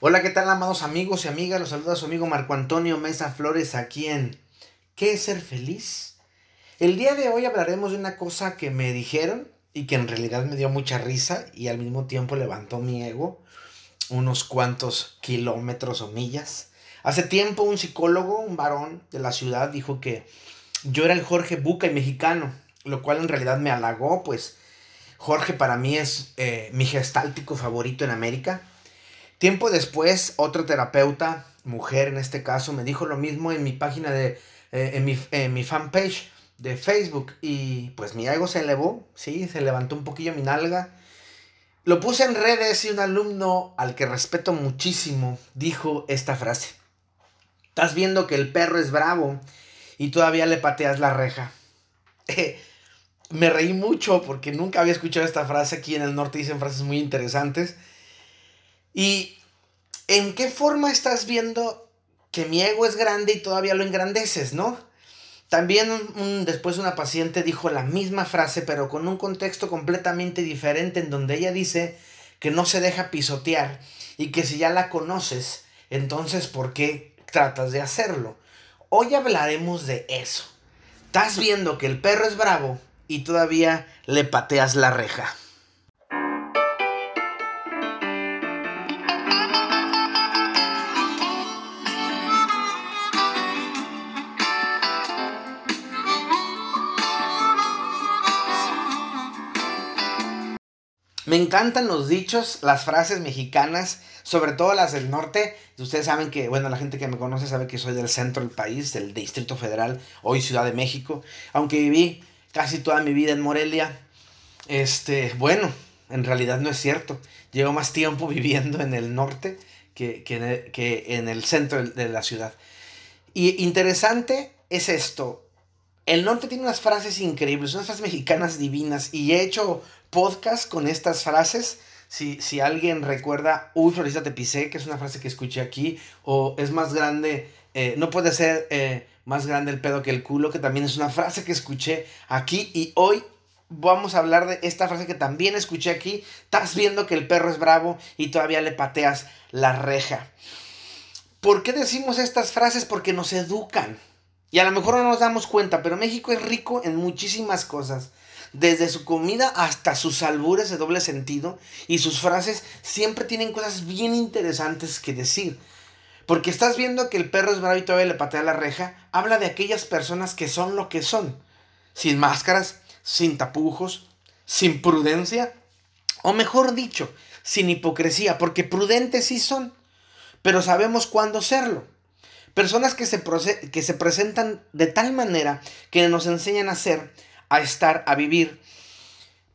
Hola, ¿qué tal, amados amigos y amigas? Los saluda su amigo Marco Antonio Mesa Flores aquí en ¿Qué es ser feliz? El día de hoy hablaremos de una cosa que me dijeron y que en realidad me dio mucha risa y al mismo tiempo levantó mi ego unos cuantos kilómetros o millas. Hace tiempo un psicólogo, un varón de la ciudad, dijo que yo era el Jorge Buca y mexicano, lo cual en realidad me halagó, pues Jorge para mí es eh, mi gestáltico favorito en América Tiempo después, otro terapeuta, mujer en este caso, me dijo lo mismo en mi página de, eh, en, mi, en mi fanpage de Facebook y pues mi ego se elevó, sí, se levantó un poquillo mi nalga. Lo puse en redes y un alumno al que respeto muchísimo dijo esta frase. Estás viendo que el perro es bravo y todavía le pateas la reja. me reí mucho porque nunca había escuchado esta frase. Aquí en el norte dicen frases muy interesantes. ¿Y en qué forma estás viendo que mi ego es grande y todavía lo engrandeces, no? También después una paciente dijo la misma frase, pero con un contexto completamente diferente, en donde ella dice que no se deja pisotear y que si ya la conoces, entonces ¿por qué tratas de hacerlo? Hoy hablaremos de eso. Estás viendo que el perro es bravo y todavía le pateas la reja. Me encantan los dichos, las frases mexicanas, sobre todo las del norte. Ustedes saben que, bueno, la gente que me conoce sabe que soy del centro del país, del Distrito Federal, hoy Ciudad de México. Aunque viví casi toda mi vida en Morelia, este, bueno, en realidad no es cierto. Llevo más tiempo viviendo en el norte que, que en el centro de la ciudad. Y interesante es esto. El norte tiene unas frases increíbles, unas frases mexicanas divinas. Y he hecho podcast con estas frases. Si, si alguien recuerda, uy, Florista te pisé, que es una frase que escuché aquí, o es más grande, eh, no puede ser eh, más grande el pedo que el culo, que también es una frase que escuché aquí y hoy vamos a hablar de esta frase que también escuché aquí. Estás viendo que el perro es bravo y todavía le pateas la reja. ¿Por qué decimos estas frases? Porque nos educan. Y a lo mejor no nos damos cuenta, pero México es rico en muchísimas cosas desde su comida hasta sus albures de doble sentido y sus frases siempre tienen cosas bien interesantes que decir. Porque estás viendo que el perro es bravo y todavía le patea la reja, habla de aquellas personas que son lo que son, sin máscaras, sin tapujos, sin prudencia, o mejor dicho, sin hipocresía, porque prudentes sí son, pero sabemos cuándo serlo. Personas que se, que se presentan de tal manera que nos enseñan a ser a estar, a vivir.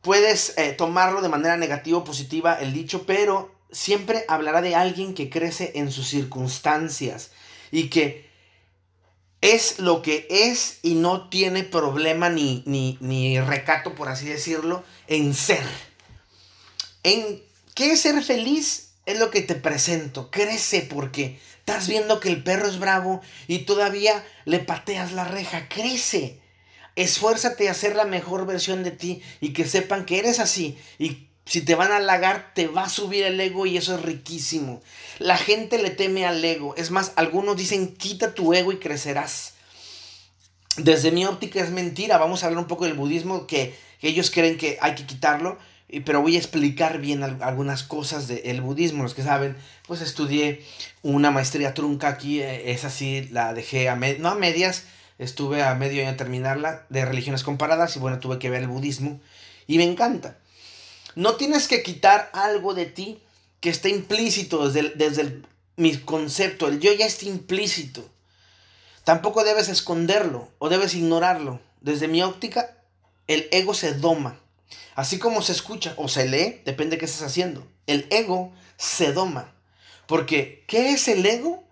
Puedes eh, tomarlo de manera negativa o positiva el dicho, pero siempre hablará de alguien que crece en sus circunstancias y que es lo que es y no tiene problema ni, ni, ni recato, por así decirlo, en ser. ¿En qué es ser feliz? Es lo que te presento. Crece porque estás viendo que el perro es bravo y todavía le pateas la reja. Crece. Esfuérzate a ser la mejor versión de ti y que sepan que eres así. Y si te van a halagar, te va a subir el ego y eso es riquísimo. La gente le teme al ego. Es más, algunos dicen, quita tu ego y crecerás. Desde mi óptica es mentira. Vamos a hablar un poco del budismo, que, ellos creen que hay que quitarlo. Pero voy a explicar bien algunas cosas del budismo. Los que saben, pues estudié una maestría trunca aquí. Eh, es así, la dejé a no a medias, estuve a medio año terminarla, de religiones comparadas, y bueno, tuve que ver el budismo, y me encanta. No tienes que quitar algo de ti que está implícito desde, desde mi concepto, el yo ya está implícito. Tampoco debes esconderlo o debes ignorarlo. Desde mi óptica, el ego se doma. Así como se escucha o se lee, depende de qué estés haciendo. El ego se doma. Porque, ¿qué es el ego?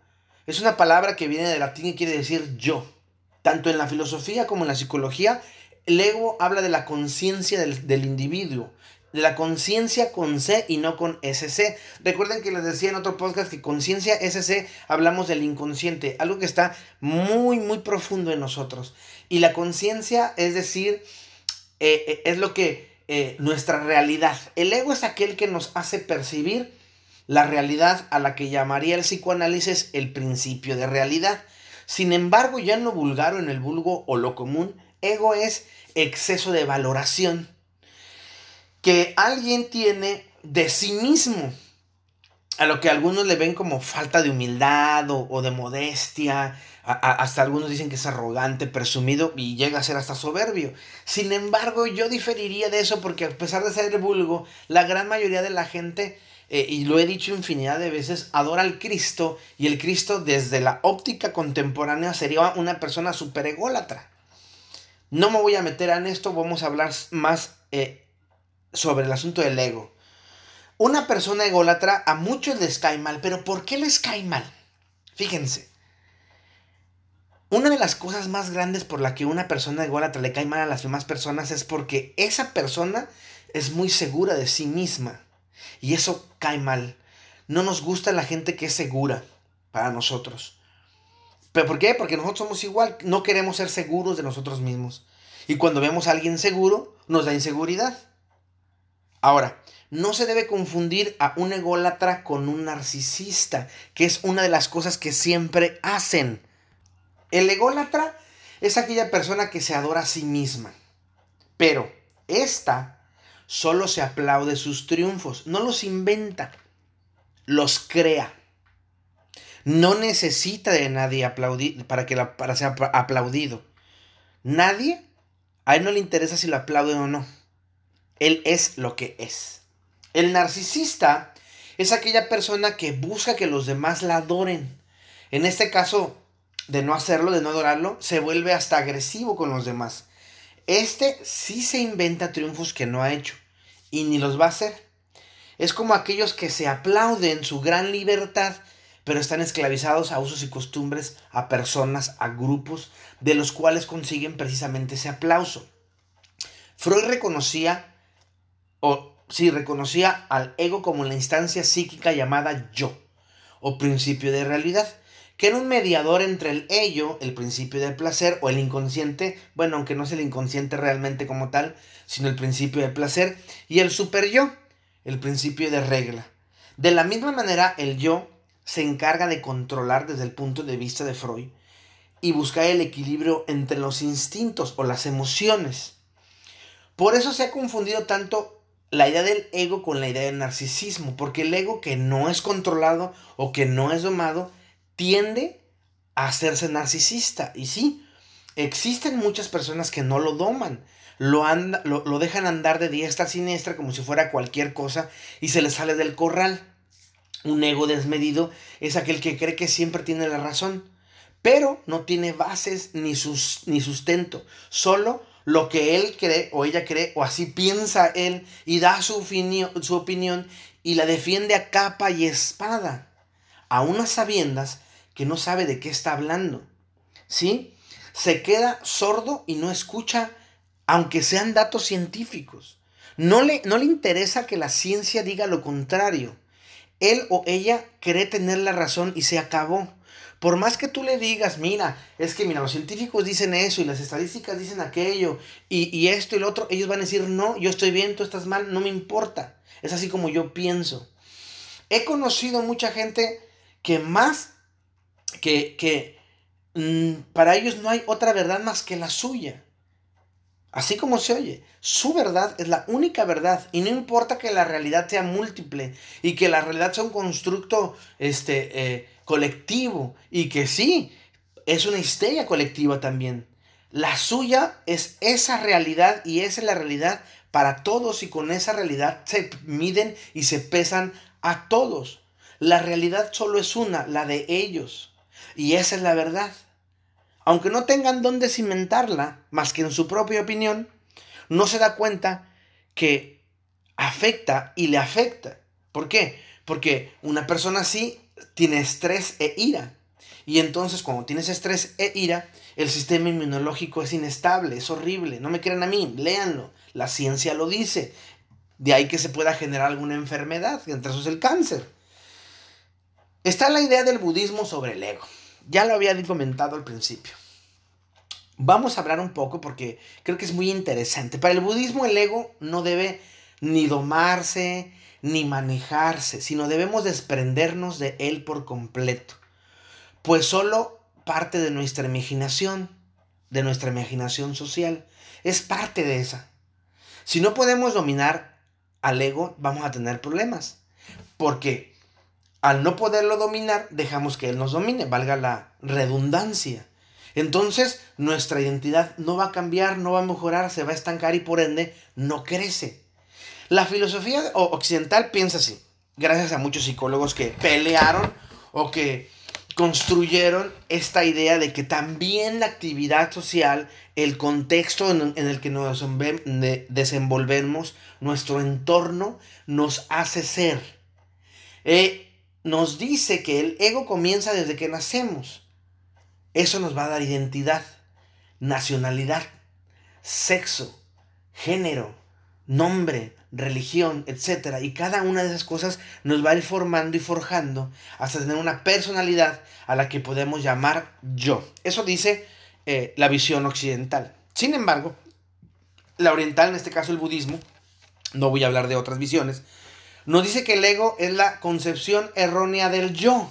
Es una palabra que viene del latín y quiere decir yo. Tanto en la filosofía como en la psicología, el ego habla de la conciencia del, individuo, de la conciencia con C y no con SC. Recuerden que les decía en otro podcast que conciencia SC hablamos del inconsciente, algo que está muy, muy profundo en nosotros. Y la conciencia, es decir, eh, eh, es lo que eh, nuestra realidad. El ego es aquel que nos hace percibir la realidad a la que llamaría el psicoanálisis el principio de realidad. Sin embargo, ya en lo vulgar o en el vulgo o lo común, ego es exceso de valoración que alguien tiene de sí mismo, a lo que algunos le ven como falta de humildad o, de modestia, hasta algunos dicen que es arrogante, presumido y llega a ser hasta soberbio. Sin embargo, yo diferiría de eso porque a pesar de ser vulgo, la gran mayoría de la gente, eh, y lo he dicho infinidad de veces, adora al Cristo y el Cristo desde la óptica contemporánea sería una persona super ególatra. No me voy a meter en esto, vamos a hablar más eh, sobre el asunto del ego. Una persona ególatra a muchos les cae mal, pero ¿por qué les cae mal? Fíjense. Una de las cosas más grandes por la que una persona ególatra le cae mal a las demás personas es porque esa persona es muy segura de sí misma. Y eso cae mal. No nos gusta la gente que es segura para nosotros. ¿Pero por qué? Porque nosotros somos igual. No queremos ser seguros de nosotros mismos. Y cuando vemos a alguien seguro, nos da inseguridad. Ahora, no se debe confundir a un ególatra con un narcisista, que es una de las cosas que siempre hacen. El ególatra es aquella persona que se adora a sí misma, pero esta solo se aplaude sus triunfos, no los inventa, los crea. No necesita de nadie aplaudir para que para ser aplaudido. Nadie, a él no le interesa si lo aplauden o no. Él es lo que es. El narcisista es aquella persona que busca que los demás la adoren. En este caso, de no hacerlo, de no adorarlo, se vuelve hasta agresivo con los demás. Este sí se inventa triunfos que no ha hecho y ni los va a hacer. Es como aquellos que se aplauden su gran libertad, pero están esclavizados a usos y costumbres, a personas, a grupos, de los cuales consiguen precisamente ese aplauso. Freud reconocía o sí, reconocía al ego como la instancia psíquica llamada yo, o principio de realidad, que era un mediador entre el ello, el principio del placer, o el inconsciente, bueno, aunque no es el inconsciente realmente como tal, sino el principio del placer, y el super yo, el principio de regla. De la misma manera, el yo se encarga de controlar desde el punto de vista de Freud y buscar el equilibrio entre los instintos o las emociones. Por eso se ha confundido tanto la idea del ego con la idea del narcisismo, porque el ego que no es controlado o que no es domado tiende a hacerse narcisista. Y sí, existen muchas personas que no lo doman, lo, lo, dejan andar de diestra a siniestra como si fuera cualquier cosa y se le sale del corral. Un ego desmedido es aquel que cree que siempre tiene la razón, pero no tiene bases ni, sus, ni sustento, solo lo que él cree o ella cree o así piensa él y da su, su opinión y la defiende a capa y espada, a unas sabiendas que no sabe de qué está hablando. ¿Sí? Se queda sordo y no escucha, aunque sean datos científicos. No le, no le interesa que la ciencia diga lo contrario. Él o ella cree tener la razón y se acabó. Por más que tú le digas, mira, es que mira, los científicos dicen eso y las estadísticas dicen aquello y, esto y lo otro, ellos van a decir, no, yo estoy bien, tú estás mal, no me importa. Es así como yo pienso. He conocido mucha gente que más que, que mm, para ellos no hay otra verdad más que la suya. Así como se oye, su verdad es la única verdad y no importa que la realidad sea múltiple y que la realidad sea un constructo este, eh, colectivo y que sí, es una histeria colectiva también. La suya es esa realidad y esa es la realidad para todos y con esa realidad se miden y se pesan a todos. La realidad solo es una, la de ellos. Y esa es la verdad. Aunque no tengan dónde cimentarla, más que en su propia opinión, no se da cuenta que afecta y le afecta. ¿Por qué? Porque una persona así tiene estrés e ira. Y entonces cuando tienes estrés e ira, el sistema inmunológico es inestable, es horrible. No me crean a mí, léanlo. La ciencia lo dice. De ahí que se pueda generar alguna enfermedad, entre esos el cáncer. Está la idea del budismo sobre el ego. Ya lo había comentado al principio. Vamos a hablar un poco porque creo que es muy interesante. Para el budismo el ego no debe ni domarse, ni manejarse, sino debemos desprendernos de él por completo, pues solo parte de nuestra imaginación, de nuestra imaginación social, es parte de esa. Si no podemos dominar al ego, vamos a tener problemas, porque al no poderlo dominar, dejamos que él nos domine, valga la redundancia. Entonces, nuestra identidad no va a cambiar, no va a mejorar, se va a estancar y por ende no crece. La filosofía occidental piensa así, gracias a muchos psicólogos que pelearon o que construyeron esta idea de que también la actividad social, el contexto en, el que nos desenvolvemos, nuestro entorno, nos hace ser. Eh, nos dice que el ego comienza desde que nacemos. Eso nos va a dar identidad, nacionalidad, sexo, género, nombre, religión, etc. Y cada una de esas cosas nos va a ir formando y forjando hasta tener una personalidad a la que podemos llamar yo. Eso dice eh, la visión occidental. Sin embargo, la oriental, en este caso el budismo, no voy a hablar de otras visiones, nos dice que el ego es la concepción errónea del yo,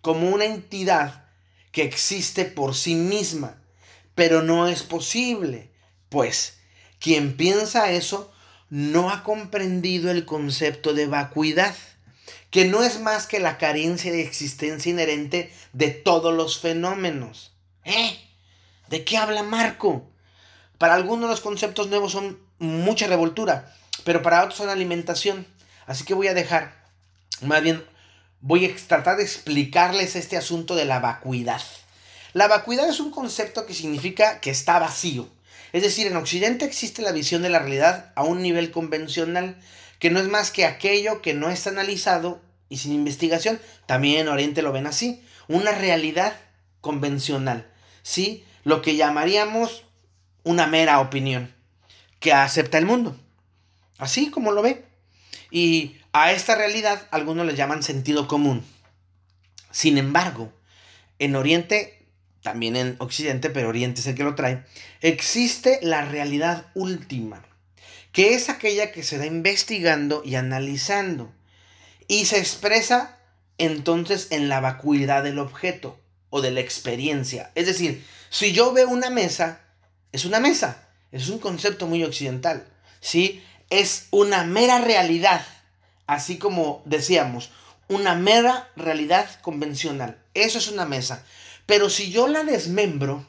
como una entidad que existe por sí misma, pero no es posible, pues quien piensa eso no ha comprendido el concepto de vacuidad, que no es más que la carencia de existencia inherente de todos los fenómenos. ¿Eh? ¿De qué habla Marco? Para algunos los conceptos nuevos son mucha revoltura, pero para otros son alimentación. Así que voy a dejar, más bien, voy a tratar de explicarles este asunto de la vacuidad. La vacuidad es un concepto que significa que está vacío, es decir, en Occidente existe la visión de la realidad a un nivel convencional, que no es más que aquello que no está analizado y sin investigación. También en Oriente lo ven así, una realidad convencional, ¿sí? Lo que llamaríamos una mera opinión que acepta el mundo. Así como lo ve. Y a esta realidad algunos le llaman sentido común. Sin embargo, en Oriente también en Occidente, pero Oriente es el que lo trae, existe la realidad última, que es aquella que se da investigando y analizando, y se expresa entonces en la vacuidad del objeto o de la experiencia. Es decir, si yo veo una mesa, es una mesa, es un concepto muy occidental, ¿sí? Es una mera realidad, así como decíamos, una mera realidad convencional. Eso es una mesa. Pero si yo la desmembro,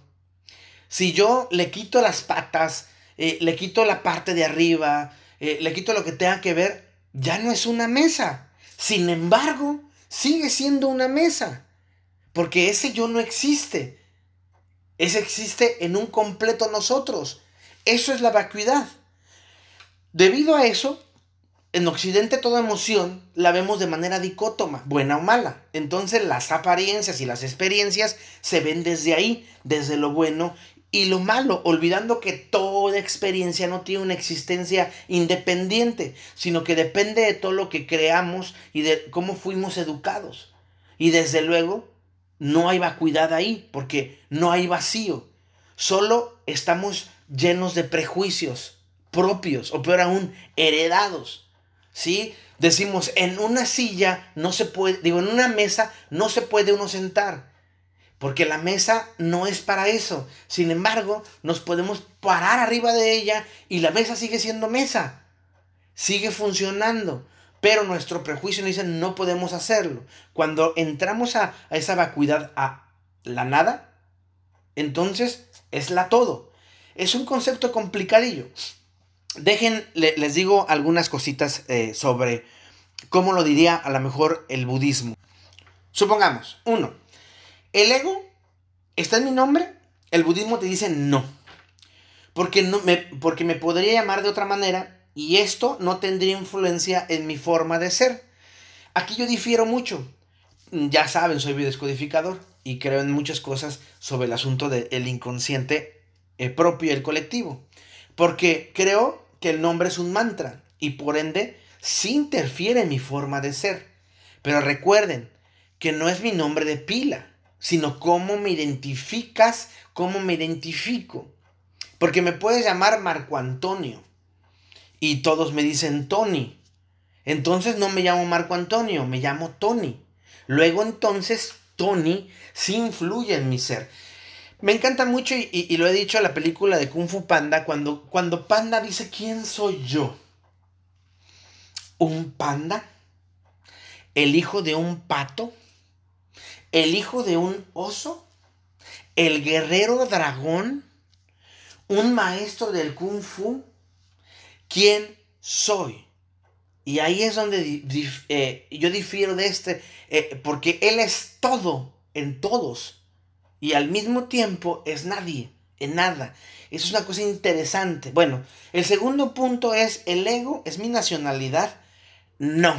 si yo le quito las patas, eh, le quito la parte de arriba, eh, le quito lo que tenga que ver, ya no es una mesa. Sin embargo, sigue siendo una mesa. Porque ese yo no existe. Ese existe en un completo nosotros. Eso es la vacuidad. Debido a eso, en Occidente toda emoción la vemos de manera dicótoma, buena o mala. Entonces las apariencias y las experiencias se ven desde ahí, desde lo bueno y lo malo, olvidando que toda experiencia no tiene una existencia independiente, sino que depende de todo lo que creamos y de cómo fuimos educados. Y desde luego, no hay vacuidad ahí, porque no hay vacío. Solo estamos llenos de prejuicios propios, o peor aún, heredados. ¿Sí? Decimos, en una silla no se puede, digo, en una mesa no se puede uno sentar, porque la mesa no es para eso. Sin embargo, nos podemos parar arriba de ella y la mesa sigue siendo mesa, sigue funcionando. Pero nuestro prejuicio nos dice no podemos hacerlo. Cuando entramos a, a esa vacuidad, a la nada, entonces es la todo. Es un concepto complicadillo. Dejen, les digo algunas cositas eh, sobre cómo lo diría a lo mejor el budismo. Supongamos, uno, el ego está en mi nombre, el budismo te dice no. Porque, no me, porque me podría llamar de otra manera y esto no tendría influencia en mi forma de ser. Aquí yo difiero mucho. Ya saben, soy biodescodificador y creo en muchas cosas sobre el asunto del inconsciente eh, propio y el colectivo. Porque creo que el nombre es un mantra y por ende sí interfiere en mi forma de ser. Pero recuerden que no es mi nombre de pila, sino cómo me identificas, cómo me identifico. Porque me puedes llamar Marco Antonio y todos me dicen Tony. Entonces no me llamo Marco Antonio, me llamo Tony. Luego entonces Tony sí influye en mi ser. Me encanta mucho y, lo he dicho la película de Kung Fu Panda, cuando, cuando Panda dice, ¿quién soy yo? ¿Un panda? ¿El hijo de un pato? ¿El hijo de un oso? ¿El guerrero dragón? ¿Un maestro del Kung Fu? ¿Quién soy? Y ahí es donde eh, yo difiero de este, eh, porque Él es todo en todos y al mismo tiempo es nadie, en nada. Eso es una cosa interesante. Bueno, el segundo punto es, ¿el ego es mi nacionalidad? No.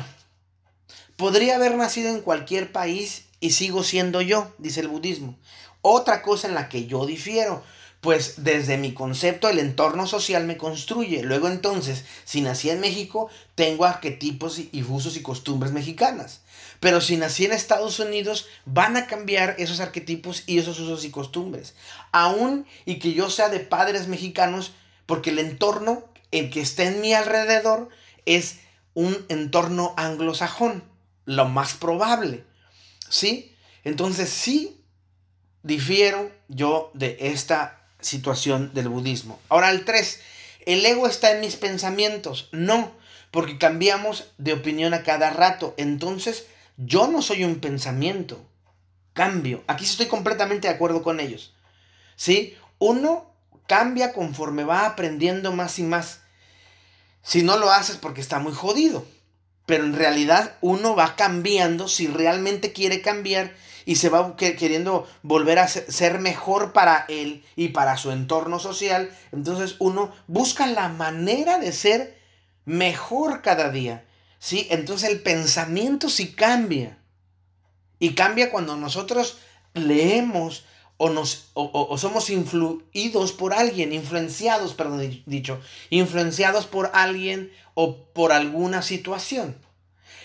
Podría haber nacido en cualquier país y sigo siendo yo, dice el budismo. Otra cosa en la que yo difiero, pues desde mi concepto el entorno social me construye. Luego entonces, si nací en México, tengo arquetipos y usos y costumbres mexicanas. Pero si nací en Estados Unidos, van a cambiar esos arquetipos y esos usos y costumbres. Aún y que yo sea de padres mexicanos, porque el entorno, el que está en mi alrededor, es un entorno anglosajón, lo más probable. ¿Sí? Entonces sí difiero yo de esta situación del budismo. Ahora el 3, el ego está en mis pensamientos. No, porque cambiamos de opinión a cada rato. Entonces yo no soy un pensamiento. Cambio. Aquí estoy completamente de acuerdo con ellos. ¿Sí? Uno cambia conforme va aprendiendo más y más. Si no lo haces porque está muy jodido. Pero en realidad uno va cambiando si realmente quiere cambiar y se va queriendo volver a ser mejor para él y para su entorno social. Entonces uno busca la manera de ser mejor cada día. ¿Sí? Entonces el pensamiento sí cambia. Y cambia cuando nosotros leemos o, nos, o, somos influidos por alguien, influenciados, perdón, dicho, influenciados por alguien o por alguna situación.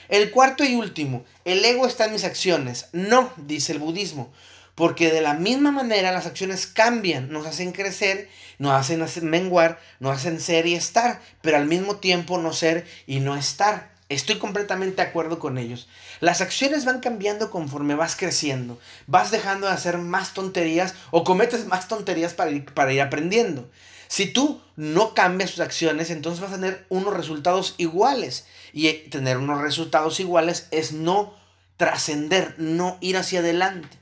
El cuarto y último, el ego está en mis acciones. No, dice el budismo, porque de la misma manera las acciones cambian, nos hacen crecer, nos hacen menguar, nos hacen ser y estar, pero al mismo tiempo no ser y no estar. Estoy completamente de acuerdo con ellos. Las acciones van cambiando conforme vas creciendo. Vas dejando de hacer más tonterías o cometes más tonterías para ir, para ir aprendiendo. Si tú no cambias tus acciones, entonces vas a tener unos resultados iguales. Y eh, tener unos resultados iguales es no trascender, no ir hacia adelante.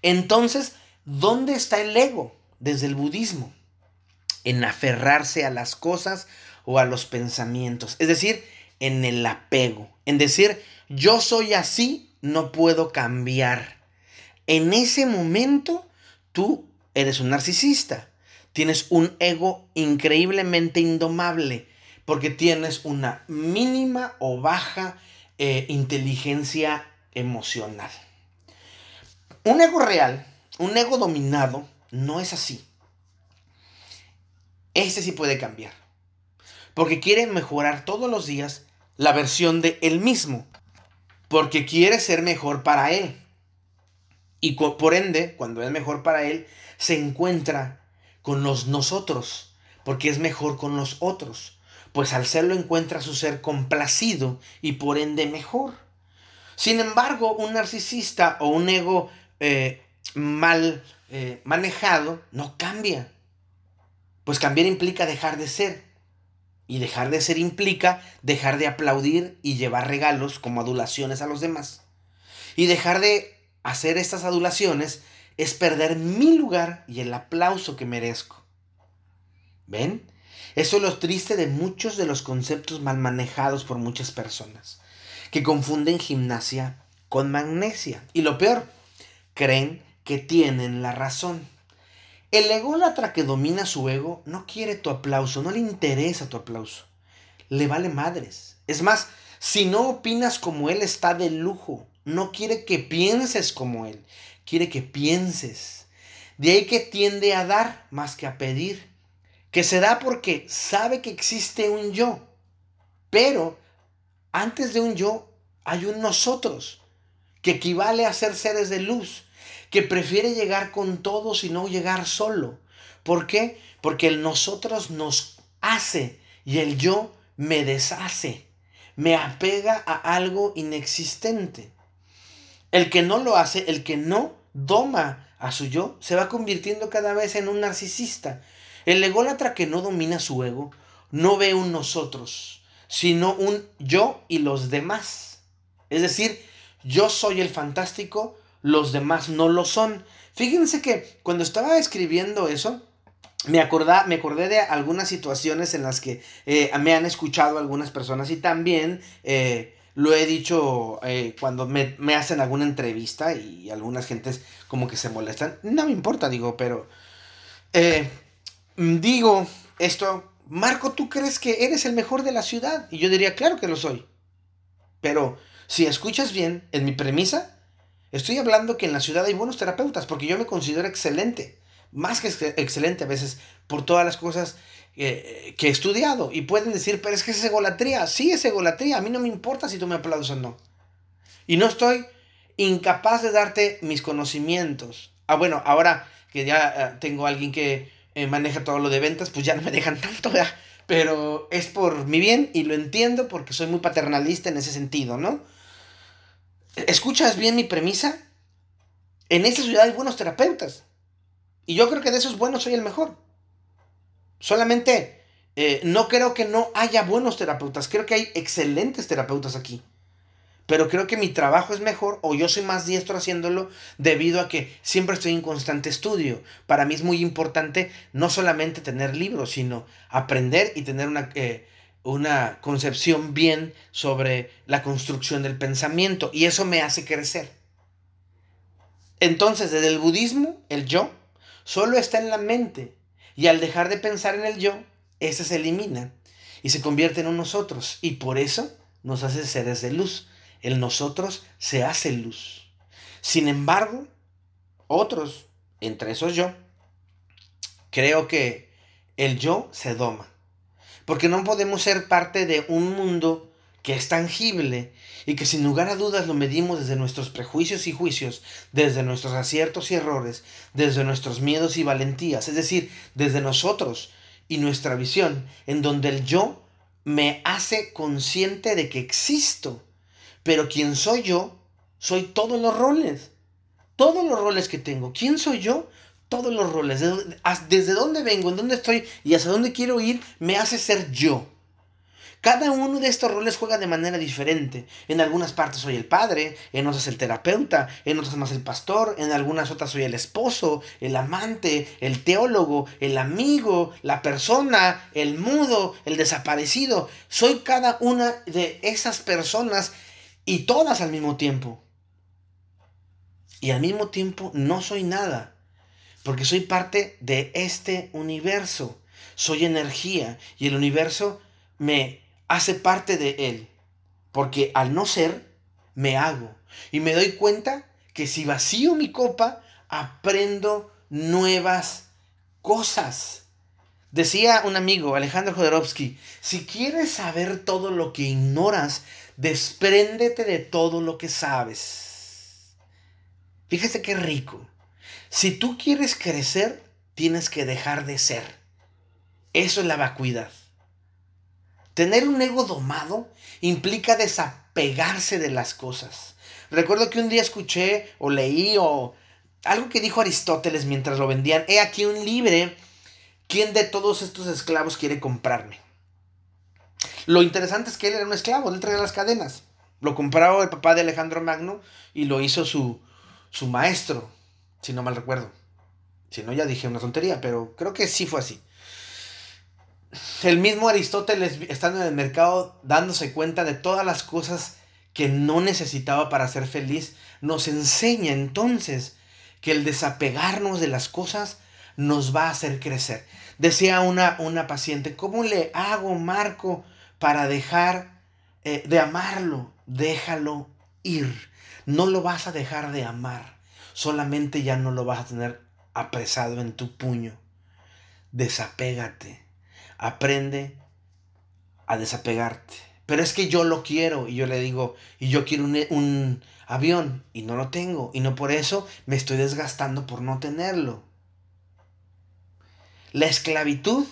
Entonces, ¿dónde está el ego? Desde el budismo. En aferrarse a las cosas o a los pensamientos. Es decir, en el apego, en decir, yo soy así, no puedo cambiar. En ese momento, tú eres un narcisista. Tienes un ego increíblemente indomable porque tienes una mínima o baja eh, inteligencia emocional. Un ego real, un ego dominado, no es así. Este sí puede cambiar. Porque quiere mejorar todos los días la versión de él mismo, porque quiere ser mejor para él. Y por ende, cuando es mejor para él, se encuentra con los nosotros, porque es mejor con los otros. Pues al serlo encuentra su ser complacido y por ende mejor. Sin embargo, un narcisista o un ego eh, mal eh, manejado no cambia. Pues cambiar implica dejar de ser. Y dejar de ser implica dejar de aplaudir y llevar regalos como adulaciones a los demás. Y dejar de hacer estas adulaciones es perder mi lugar y el aplauso que merezco. ¿Ven? Eso es lo triste de muchos de los conceptos mal manejados por muchas personas, que confunden gimnasia con magnesia. Y lo peor, creen que tienen la razón. El ególatra que domina su ego no quiere tu aplauso, no le interesa tu aplauso. Le vale madres. Es más, si no opinas como él está de lujo. No quiere que pienses como él, quiere que pienses. De ahí que tiende a dar más que a pedir. Que se da porque sabe que existe un yo. Pero antes de un yo hay un nosotros, que equivale a ser seres de luz que prefiere llegar con todos y no llegar solo. ¿Por qué? Porque el nosotros nos hace y el yo me deshace, me apega a algo inexistente. El que no lo hace, el que no doma a su yo, se va convirtiendo cada vez en un narcisista. El ególatra que no domina su ego, no ve un nosotros, sino un yo y los demás. Es decir, yo soy el fantástico, los demás no lo son. Fíjense que cuando estaba escribiendo eso, me, acordá, me acordé de algunas situaciones en las que eh, me han escuchado algunas personas y también eh, lo he dicho eh, cuando me, me, hacen alguna entrevista y algunas gentes como que se molestan. No me importa, digo, pero digo esto, Marco, ¿tú crees que eres el mejor de la ciudad? Y yo diría, claro que lo soy. Pero si escuchas bien, en mi premisa, estoy hablando que en la ciudad hay buenos terapeutas porque yo me considero excelente más que excelente a veces por todas las cosas que he estudiado. Y pueden decir, pero es que es egolatría. Sí, es egolatría. A mí no me importa si tú me aplaudes o no. Y no estoy incapaz de darte mis conocimientos. Ah, bueno, ahora que ya eh, tengo a alguien que eh, maneja todo lo de ventas, pues ya no me dejan tanto, ¿verdad? Pero es por mi bien y lo entiendo porque soy muy paternalista en ese sentido, ¿no? ¿Escuchas bien mi premisa? En esta ciudad hay buenos terapeutas. Y yo creo que de esos buenos soy el mejor. Solamente eh, no creo que no haya buenos terapeutas. Creo que hay excelentes terapeutas aquí. Pero creo que mi trabajo es mejor o yo soy más diestro haciéndolo debido a que siempre estoy en constante estudio. Para mí es muy importante no solamente tener libros, sino aprender y tener una, eh, una concepción bien sobre la construcción del pensamiento. Y eso me hace crecer. Entonces, desde el budismo, el yo solo está en la mente. Y al dejar de pensar en el yo, ese se elimina y se convierte en un nosotros. Y por eso nos hace seres de luz. El nosotros se hace luz. Sin embargo, otros, entre esos yo, creo que el yo se doma. Porque no podemos ser parte de un mundo que es tangible y que sin lugar a dudas lo medimos desde nuestros prejuicios y juicios, desde nuestros aciertos y errores, desde nuestros miedos y valentías, es decir, desde nosotros y nuestra visión, en donde el yo me hace consciente de que existo, pero quien soy yo, soy todos los roles, todos los roles que tengo. ¿Quién soy yo? Todos los roles. Desde dónde vengo, en dónde estoy y hacia dónde quiero ir, me hace ser yo. Cada uno de estos roles juega de manera diferente. En algunas partes soy el padre, en otras el terapeuta, en otras más el pastor, en algunas otras soy el esposo, el amante, el teólogo, el amigo, la persona, el mudo, el desaparecido. Soy cada una de esas personas y todas al mismo tiempo. Y al mismo tiempo no soy nada, porque soy parte de este universo. Soy energía y el universo me hace parte de Él. Porque al no ser, me hago. Y me doy cuenta que si vacío mi copa, aprendo nuevas cosas. Decía un amigo, Alejandro Jodorowsky, si quieres saber todo lo que ignoras, despréndete de todo lo que sabes. Fíjate qué rico. Si tú quieres crecer, tienes que dejar de ser. Eso es la vacuidad. Tener un ego domado implica desapegarse de las cosas. Recuerdo que un día escuché o leí o algo que dijo Aristóteles mientras lo vendían. He aquí un libre. ¿Quién de todos estos esclavos quiere comprarme? Lo interesante es que él era un esclavo, él traía las cadenas. Lo compraba el papá de Alejandro Magno y lo hizo su, su maestro, si no mal recuerdo. Si no, ya dije una tontería, pero creo que sí fue así el mismo Aristóteles, estando en el mercado, dándose cuenta de todas las cosas que no necesitaba para ser feliz, nos enseña entonces que el desapegarnos de las cosas nos va a hacer crecer. Decía una, una paciente, ¿cómo le hago, Marco, para dejar eh, de amarlo? Déjalo ir. No lo vas a dejar de amar. Solamente ya no lo vas a tener apresado en tu puño. Desapégate aprende a desapegarte. Pero es que yo lo quiero y yo le digo, y yo quiero un, avión y no lo tengo y no por eso me estoy desgastando por no tenerlo. La esclavitud,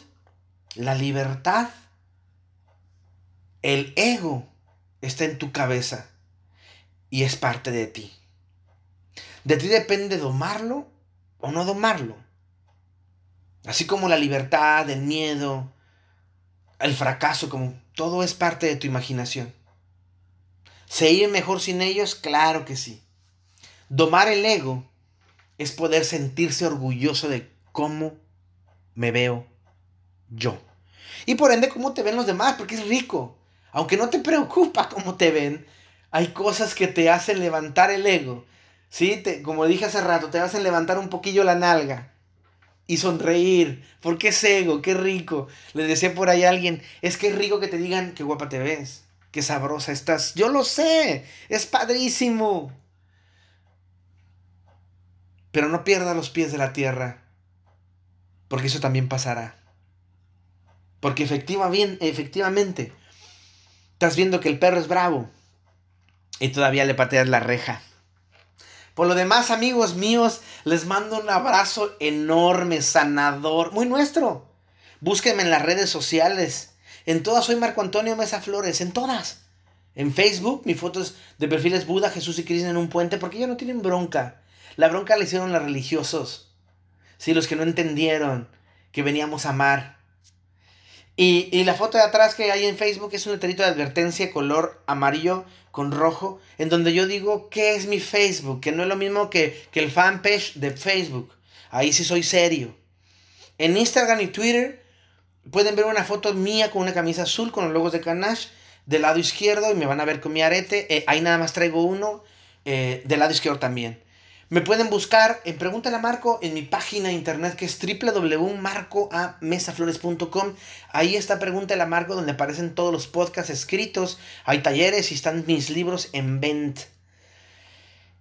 la libertad, El ego está en tu cabeza y es parte de ti. De ti depende domarlo o no domarlo. Así como la libertad, el miedo, el fracaso, como todo es parte de tu imaginación. ¿Se ir mejor sin ellos? Claro que sí. Domar el ego es poder sentirse orgulloso de cómo me veo yo. Y por ende, cómo te ven los demás, porque es rico. Aunque no te preocupa cómo te ven, hay cosas que te hacen levantar el ego. ¿Sí? Te, como dije hace rato, te hacen levantar un poquillo la nalga y sonreír. Porque es ego, qué rico. Le decía por ahí a alguien, es que es rico que te digan qué guapa te ves, qué sabrosa estás. Yo lo sé, es padrísimo. Pero no pierda los pies de la tierra, porque eso también pasará. Porque efectivamente, estás viendo que el perro es bravo y todavía le pateas la reja. Por lo demás, amigos míos, les mando un abrazo enorme, sanador, muy nuestro. Búsquenme en las redes sociales. En todas soy Marco Antonio Mesa Flores, en todas. En Facebook, mi foto es de perfiles Buda, Jesús y Cristo en un puente, porque ellos no tienen bronca. La bronca la hicieron los religiosos. Sí, los que no entendieron que veníamos a amar. Y, la foto de atrás que hay en Facebook es un letrerito de advertencia color amarillo con rojo, en donde yo digo qué es mi Facebook, que no es lo mismo que, el fanpage de Facebook. Ahí sí soy serio. En Instagram y Twitter pueden ver una foto mía con una camisa azul con los logos de Canash del lado izquierdo y me van a ver con mi arete. Eh, ahí nada más traigo uno eh, del lado izquierdo también. Me pueden buscar en Pregúntale a Marco en mi página de internet que es www.marcoamesaflores.com. Ahí está Pregúntale a Marco donde aparecen todos los podcasts escritos. Hay talleres y están mis libros en venta.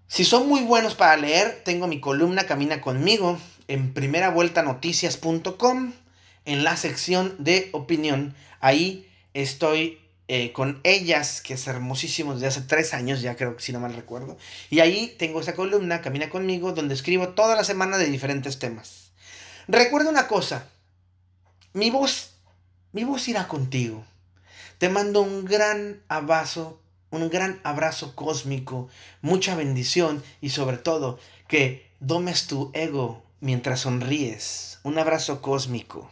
Si son muy buenos para leer, tengo mi columna Camina conmigo en primeravueltanoticias.com en la sección de opinión. Ahí estoy eh, con ellas, que es hermosísimo desde hace tres años, ya creo que si no mal recuerdo. Y ahí tengo esa columna, Camina conmigo, donde escribo toda la semana de diferentes temas. Recuerda una cosa, mi voz, mi voz irá contigo. Te mando un gran abrazo, un gran abrazo cósmico, mucha bendición y sobre todo que domes tu ego mientras sonríes. Un abrazo cósmico.